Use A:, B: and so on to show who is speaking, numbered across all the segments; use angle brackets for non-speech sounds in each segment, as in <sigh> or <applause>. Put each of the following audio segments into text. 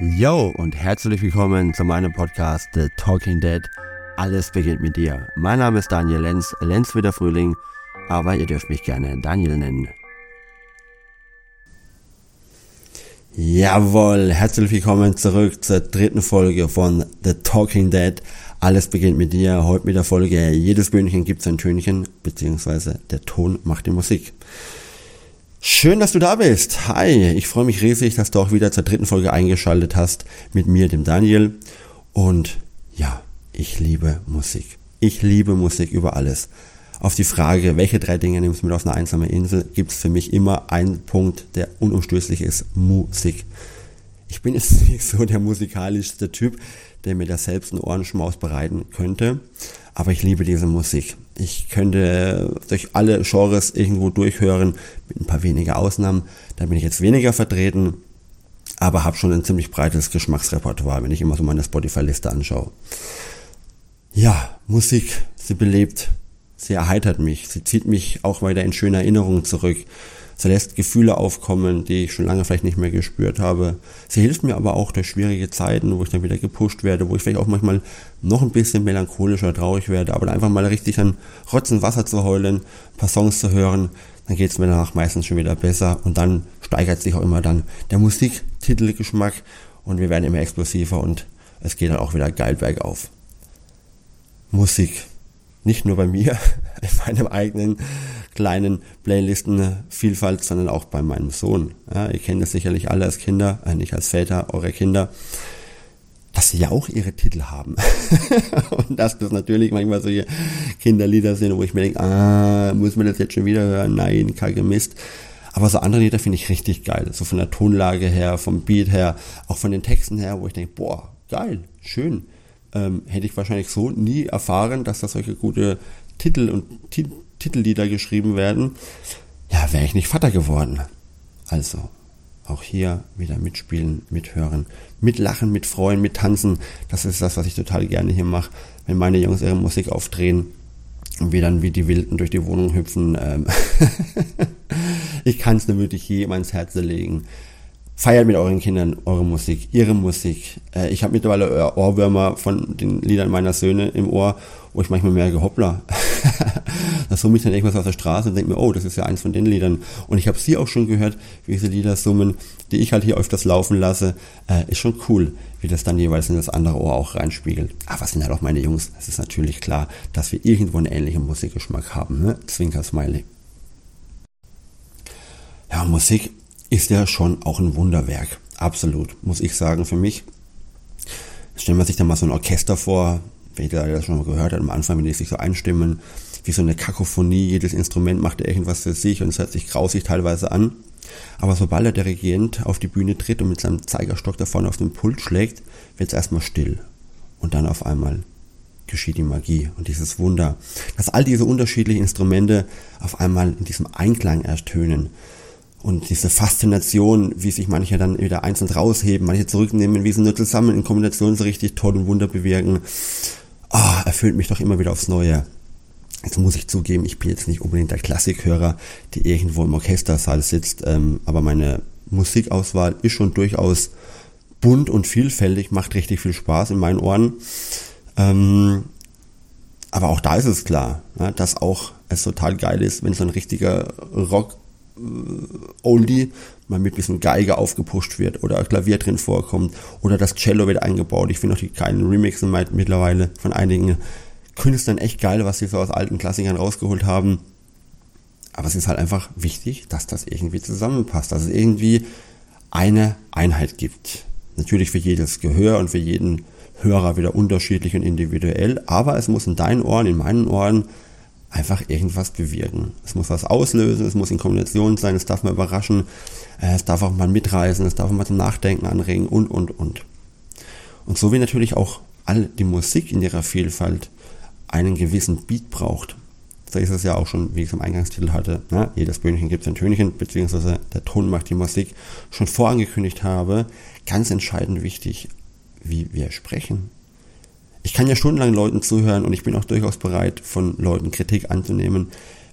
A: Yo und herzlich willkommen zu meinem Podcast The Talking Dead. Alles beginnt mit dir. Mein Name ist Daniel Lenz, Lenz wie der Frühling, aber ihr dürft mich gerne Daniel nennen. Jawohl, herzlich willkommen zurück zur dritten Folge von The Talking Dead. Alles beginnt mit dir. Heute mit der Folge Jedes Böhnchen gibt ein Tönchen, beziehungsweise der Ton macht die Musik. Schön, dass du da bist. Hi, ich freue mich riesig, dass du auch wieder zur dritten Folge eingeschaltet hast mit mir, dem Daniel. Und ja, ich liebe Musik. Ich liebe Musik über alles. Auf die Frage, welche drei Dinge nimmst du mit auf eine einsame Insel, gibt es für mich immer einen Punkt, der unumstößlich ist, Musik. Ich bin jetzt <laughs> nicht so der musikalischste Typ, der mir da selbst einen Ohrenschmaus bereiten könnte, aber ich liebe diese Musik. Ich könnte durch alle Genres irgendwo durchhören, mit ein paar weniger Ausnahmen. Da bin ich jetzt weniger vertreten, aber habe schon ein ziemlich breites Geschmacksrepertoire, wenn ich immer so meine Spotify-Liste anschaue. Ja, Musik, sie belebt, sie erheitert mich, sie zieht mich auch weiter in schöne Erinnerungen zurück. Sie lässt Gefühle aufkommen, die ich schon lange vielleicht nicht mehr gespürt habe. Sie hilft mir aber auch durch schwierige Zeiten, wo ich dann wieder gepusht werde, wo ich vielleicht auch manchmal noch ein bisschen melancholischer, traurig werde, aber einfach mal richtig an Rotzen Wasser zu heulen, ein paar Songs zu hören, dann geht es mir danach meistens schon wieder besser und dann steigert sich auch immer dann der Musiktitelgeschmack und wir werden immer explosiver und es geht dann auch wieder geil bergauf. Musik. Nicht nur bei mir, <laughs> in meinem eigenen kleinen Playlistenvielfalt, sondern auch bei meinem Sohn. Ja, ihr kennt das sicherlich alle als Kinder, äh, nicht als Väter, eure Kinder, dass sie ja auch ihre Titel haben. <laughs> und dass das natürlich manchmal solche Kinderlieder sind, wo ich mir denke, ah, muss man das jetzt schon wieder hören? Nein, kacke Mist. Aber so andere Lieder finde ich richtig geil. So von der Tonlage her, vom Beat her, auch von den Texten her, wo ich denke, boah, geil, schön. Ähm, hätte ich wahrscheinlich so nie erfahren, dass da solche gute Titel und Titellieder geschrieben werden, ja, wäre ich nicht Vater geworden. Also, auch hier wieder mitspielen, mithören, mitlachen, mitfreuen, mittanzen. Das ist das, was ich total gerne hier mache. Wenn meine Jungs ihre Musik aufdrehen und wir dann wie die Wilden durch die Wohnung hüpfen. Ähm <laughs> ich kann es nur wirklich jedem ans Herz legen. Feiert mit euren Kindern eure Musik, ihre Musik. Äh, ich habe mittlerweile Ohrwürmer von den Liedern meiner Söhne im Ohr, wo ich manchmal merke, hoppla, <laughs> da summe ich dann irgendwas auf der Straße und denke mir, oh, das ist ja eins von den Liedern. Und ich habe sie auch schon gehört, wie diese Lieder summen, die ich halt hier öfters laufen lasse. Äh, ist schon cool, wie das dann jeweils in das andere Ohr auch reinspiegelt. Aber was sind halt auch meine Jungs? Es ist natürlich klar, dass wir irgendwo einen ähnlichen Musikgeschmack haben. Ne? Zwinker Smiley. Ja, Musik ist ja schon auch ein Wunderwerk. Absolut, muss ich sagen, für mich. Stellen wir sich da mal so ein Orchester vor, wenn ihr das schon mal gehört hat, am Anfang, wenn die sich so einstimmen, wie so eine Kakophonie, jedes Instrument macht irgendwas für sich und es hört sich grausig teilweise an. Aber sobald der Dirigent auf die Bühne tritt und mit seinem Zeigerstock da vorne auf den Pult schlägt, wird es erstmal still. Und dann auf einmal geschieht die Magie und dieses Wunder, dass all diese unterschiedlichen Instrumente auf einmal in diesem Einklang ertönen und diese Faszination, wie sich manche dann wieder einzeln rausheben, manche zurücknehmen, wie sie nur zusammen in Kombination so richtig toll und Wunder bewirken, oh, erfüllt mich doch immer wieder aufs Neue. Jetzt muss ich zugeben, ich bin jetzt nicht unbedingt der Klassikhörer, die irgendwo im Orchestersaal sitzt, ähm, aber meine Musikauswahl ist schon durchaus bunt und vielfältig, macht richtig viel Spaß in meinen Ohren. Ähm, aber auch da ist es klar, ja, dass auch es total geil ist, wenn so ein richtiger Rock Oldie mal mit ein bisschen Geige aufgepusht wird oder Klavier drin vorkommt oder das Cello wird eingebaut. Ich finde auch die kleinen Remixen mittlerweile von einigen Künstlern echt geil, was sie so aus alten Klassikern rausgeholt haben. Aber es ist halt einfach wichtig, dass das irgendwie zusammenpasst, dass es irgendwie eine Einheit gibt. Natürlich für jedes Gehör und für jeden Hörer wieder unterschiedlich und individuell, aber es muss in deinen Ohren, in meinen Ohren einfach irgendwas bewirken. Es muss was auslösen, es muss in Kombination sein, es darf mal überraschen, äh, es darf auch mal mitreißen, es darf auch mal zum Nachdenken anregen und, und, und. Und so wie natürlich auch all die Musik in ihrer Vielfalt einen gewissen Beat braucht. So ist es ja auch schon, wie ich es im Eingangstitel hatte, ne? jedes Böhnchen gibt ein Tönchen, beziehungsweise der Ton macht die Musik, schon vorangekündigt habe, ganz entscheidend wichtig, wie wir sprechen, ich kann ja stundenlang Leuten zuhören und ich bin auch durchaus bereit, von Leuten Kritik anzunehmen,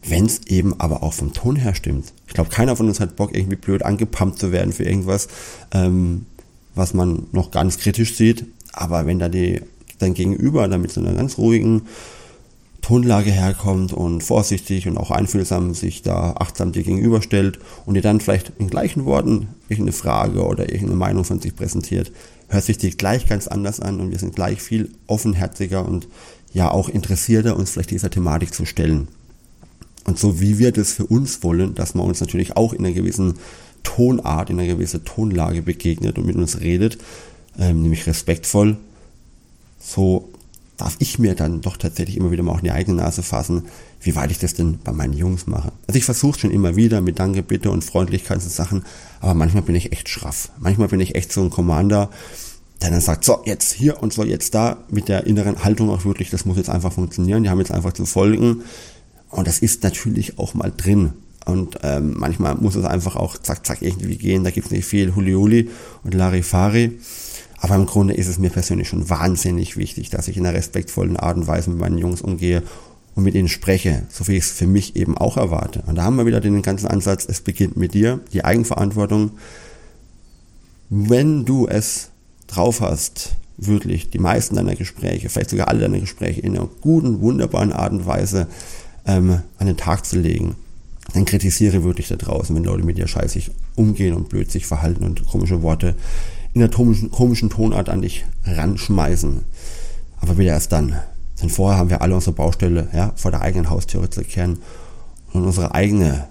A: wenn es eben aber auch vom Ton her stimmt. Ich glaube, keiner von uns hat Bock, irgendwie blöd angepumpt zu werden für irgendwas. Ähm, was man noch ganz kritisch sieht. Aber wenn da die, dein Gegenüber dann mit so einer ganz ruhigen Tonlage herkommt und vorsichtig und auch einfühlsam sich da achtsam dir gegenüberstellt und dir dann vielleicht in gleichen Worten irgendeine Frage oder irgendeine Meinung von sich präsentiert, hört sich die gleich ganz anders an und wir sind gleich viel offenherziger und ja auch interessierter, uns vielleicht dieser Thematik zu stellen. Und so wie wir das für uns wollen, dass man uns natürlich auch in einer gewissen Tonart, in einer gewissen Tonlage begegnet und mit uns redet, ähm, nämlich respektvoll, so darf ich mir dann doch tatsächlich immer wieder mal auch in die eigene Nase fassen, wie weit ich das denn bei meinen Jungs mache. Also ich versuche schon immer wieder mit Danke, Bitte und Freundlichkeit und Sachen, aber manchmal bin ich echt schraff. Manchmal bin ich echt so ein Commander, der dann sagt, so, jetzt hier und so, jetzt da, mit der inneren Haltung auch wirklich, das muss jetzt einfach funktionieren, die haben jetzt einfach zu folgen. Und das ist natürlich auch mal drin. Und ähm, manchmal muss es einfach auch zack, zack irgendwie gehen. Da gibt es nicht viel Huliuli und Larifari. Aber im Grunde ist es mir persönlich schon wahnsinnig wichtig, dass ich in einer respektvollen Art und Weise mit meinen Jungs umgehe und mit ihnen spreche, so wie ich es für mich eben auch erwarte. Und da haben wir wieder den ganzen Ansatz, es beginnt mit dir, die Eigenverantwortung. Wenn du es drauf hast, wirklich die meisten deiner Gespräche, vielleicht sogar alle deiner Gespräche in einer guten, wunderbaren Art und Weise ähm, an den Tag zu legen, dann kritisiere wirklich da draußen, wenn Leute mit dir scheißig umgehen und blöd sich verhalten und komische Worte in der komischen, komischen Tonart an dich ranschmeißen. Aber wieder erst dann. Denn vorher haben wir alle unsere Baustelle ja, vor der eigenen Haustüre zu kehren und unsere eigene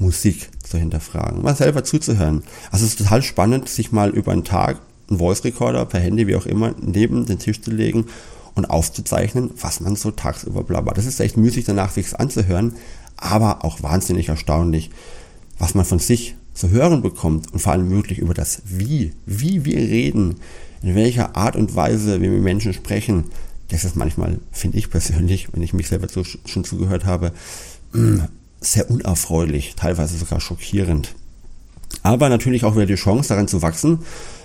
A: Musik zu hinterfragen, mal selber zuzuhören. Also es ist total spannend, sich mal über einen Tag einen Voice Recorder per Handy, wie auch immer, neben den Tisch zu legen und aufzuzeichnen, was man so tagsüber blabbert. Das ist echt müßig danach, sich anzuhören, aber auch wahnsinnig erstaunlich, was man von sich zu hören bekommt und vor allem wirklich über das Wie, wie wir reden, in welcher Art und Weise wir mit Menschen sprechen, das ist manchmal, finde ich persönlich, wenn ich mich selber zu, schon zugehört habe, mm, sehr unerfreulich, teilweise sogar schockierend. Aber natürlich auch wieder die Chance, daran zu wachsen,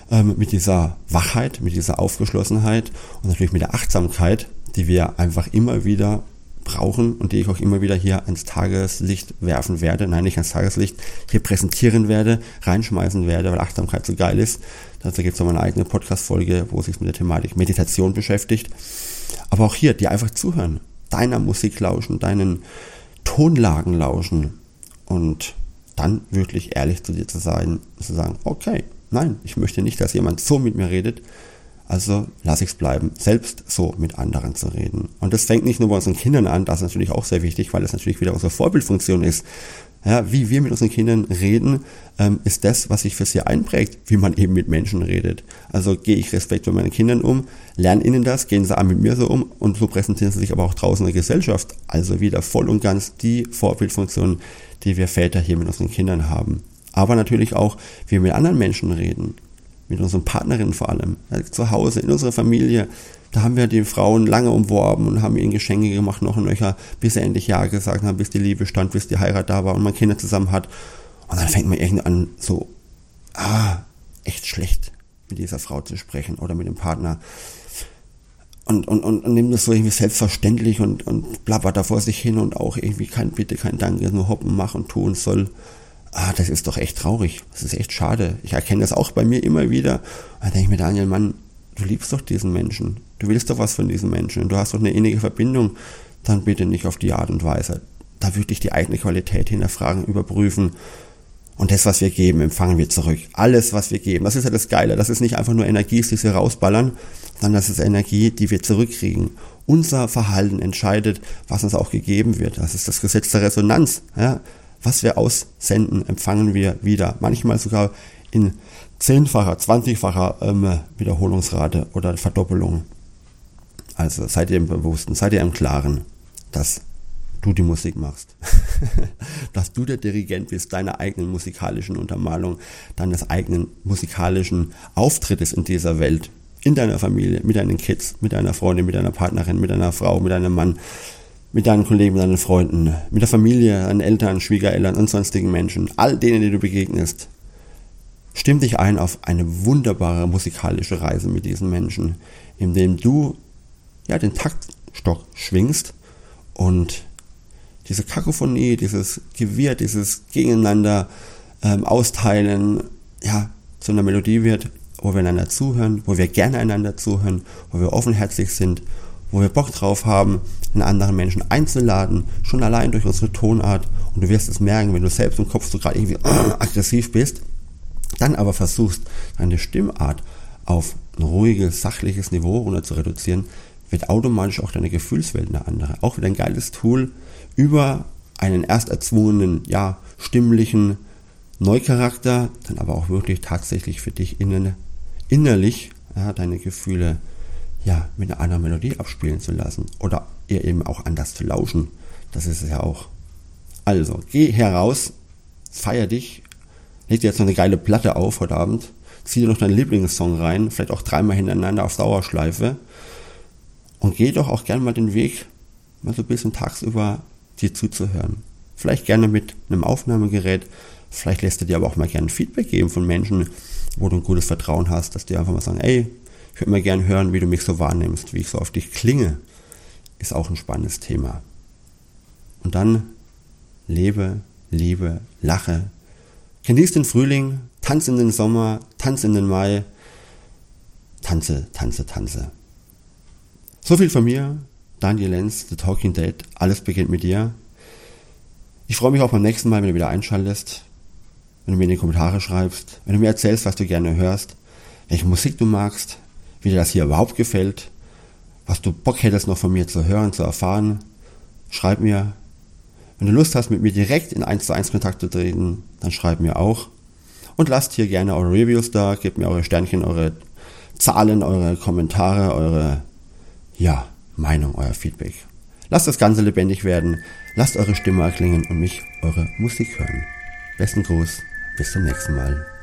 A: ähm, mit dieser Wachheit, mit dieser Aufgeschlossenheit und natürlich mit der Achtsamkeit, die wir einfach immer wieder brauchen und die ich auch immer wieder hier ans Tageslicht werfen werde, nein, nicht ans Tageslicht, hier präsentieren werde, reinschmeißen werde, weil Achtsamkeit so geil ist. Dazu gibt es noch eine eigene Podcast-Folge, wo sich mit der Thematik Meditation beschäftigt. Aber auch hier, die einfach zuhören, deiner Musik lauschen, deinen Tonlagen lauschen und dann wirklich ehrlich zu dir zu sein, zu sagen, okay, nein, ich möchte nicht, dass jemand so mit mir redet, also lasse ich es bleiben, selbst so mit anderen zu reden. Und das fängt nicht nur bei unseren Kindern an, das ist natürlich auch sehr wichtig, weil es natürlich wieder unsere Vorbildfunktion ist. Ja, wie wir mit unseren Kindern reden, ähm, ist das, was sich für sie einprägt, wie man eben mit Menschen redet. Also gehe ich respektvoll mit meinen Kindern um, lerne ihnen das, gehen sie auch mit mir so um und so präsentieren sie sich aber auch draußen in der Gesellschaft. Also wieder voll und ganz die Vorbildfunktion, die wir Väter hier mit unseren Kindern haben. Aber natürlich auch, wie wir mit anderen Menschen reden mit unseren Partnerinnen vor allem, zu Hause, in unserer Familie. Da haben wir die Frauen lange umworben und haben ihnen Geschenke gemacht, noch und nöcher, bis sie endlich Ja gesagt haben, bis die Liebe stand, bis die Heirat da war und man Kinder zusammen hat. Und dann fängt man irgendwie an, so, ah, echt schlecht mit dieser Frau zu sprechen oder mit dem Partner. Und, und, und, und nimmt das so irgendwie selbstverständlich und, und blabbert da vor sich hin und auch irgendwie kein Bitte, kein Danke, nur hoppen, machen, tun soll ah, das ist doch echt traurig, das ist echt schade. Ich erkenne das auch bei mir immer wieder. Da denke ich mir, Daniel, Mann, du liebst doch diesen Menschen. Du willst doch was von diesem Menschen. Du hast doch eine innige Verbindung. Dann bitte nicht auf die Art und Weise. Da wirklich die eigene Qualität hinterfragen, überprüfen. Und das, was wir geben, empfangen wir zurück. Alles, was wir geben. Das ist ja das Geile. Das ist nicht einfach nur Energie, die wir rausballern, sondern das ist Energie, die wir zurückkriegen. Unser Verhalten entscheidet, was uns auch gegeben wird. Das ist das Gesetz der Resonanz. Ja? Was wir aussenden, empfangen wir wieder. Manchmal sogar in zehnfacher, zwanzigfacher ähm, Wiederholungsrate oder Verdoppelung. Also seid ihr im Bewussten, seid ihr im Klaren, dass du die Musik machst. <laughs> dass du der Dirigent bist deiner eigenen musikalischen Untermalung, deines eigenen musikalischen Auftrittes in dieser Welt, in deiner Familie, mit deinen Kids, mit deiner Freundin, mit deiner Partnerin, mit deiner Frau, mit deinem Mann, mit deinen Kollegen, mit deinen Freunden, mit der Familie, deinen Eltern, Schwiegereltern und sonstigen Menschen, all denen, die du begegnest. Stimm dich ein auf eine wunderbare musikalische Reise mit diesen Menschen, indem du ja den Taktstock schwingst und diese Kakophonie, dieses Gewirr, dieses Gegeneinander ähm, austeilen, ja, zu einer Melodie wird, wo wir einander zuhören, wo wir gerne einander zuhören, wo wir offenherzig sind, wo wir Bock drauf haben, einen anderen Menschen einzuladen, schon allein durch unsere Tonart. Und du wirst es merken, wenn du selbst im Kopf so gerade irgendwie <clears throat> aggressiv bist, dann aber versuchst, deine Stimmart auf ein ruhiges, sachliches Niveau runter zu reduzieren, wird automatisch auch deine Gefühlswelt eine andere. Auch wieder ein geiles Tool über einen erst erzwungenen, ja, stimmlichen Neucharakter, dann aber auch wirklich tatsächlich für dich innen, innerlich ja, deine Gefühle ja, mit einer Melodie abspielen zu lassen oder ihr eben auch anders zu lauschen. Das ist es ja auch. Also, geh heraus, feier dich, leg dir jetzt noch eine geile Platte auf heute Abend, zieh dir noch deinen Lieblingssong rein, vielleicht auch dreimal hintereinander auf Dauerschleife und geh doch auch gerne mal den Weg, mal so ein bisschen tagsüber dir zuzuhören. Vielleicht gerne mit einem Aufnahmegerät, vielleicht lässt du dir aber auch mal gerne Feedback geben von Menschen, wo du ein gutes Vertrauen hast, dass die einfach mal sagen, ey, ich würde mal gerne hören, wie du mich so wahrnimmst, wie ich so auf dich klinge. Ist auch ein spannendes Thema. Und dann lebe, liebe, lache. Genieß den Frühling, tanz in den Sommer, tanz in den Mai. Tanze, tanze, tanze. So viel von mir, Daniel Lenz, The Talking Dead. Alles beginnt mit dir. Ich freue mich auch beim nächsten Mal, wenn du wieder einschaltest, wenn du mir in die Kommentare schreibst, wenn du mir erzählst, was du gerne hörst, welche Musik du magst, wie dir das hier überhaupt gefällt, was du Bock hättest noch von mir zu hören, zu erfahren, schreib mir. Wenn du Lust hast, mit mir direkt in 1 zu 1 Kontakt zu treten, dann schreib mir auch. Und lasst hier gerne eure Reviews da, gebt mir eure Sternchen, eure Zahlen, eure Kommentare, eure, ja, Meinung, euer Feedback. Lasst das Ganze lebendig werden, lasst eure Stimme erklingen und mich eure Musik hören. Besten Gruß, bis zum nächsten Mal.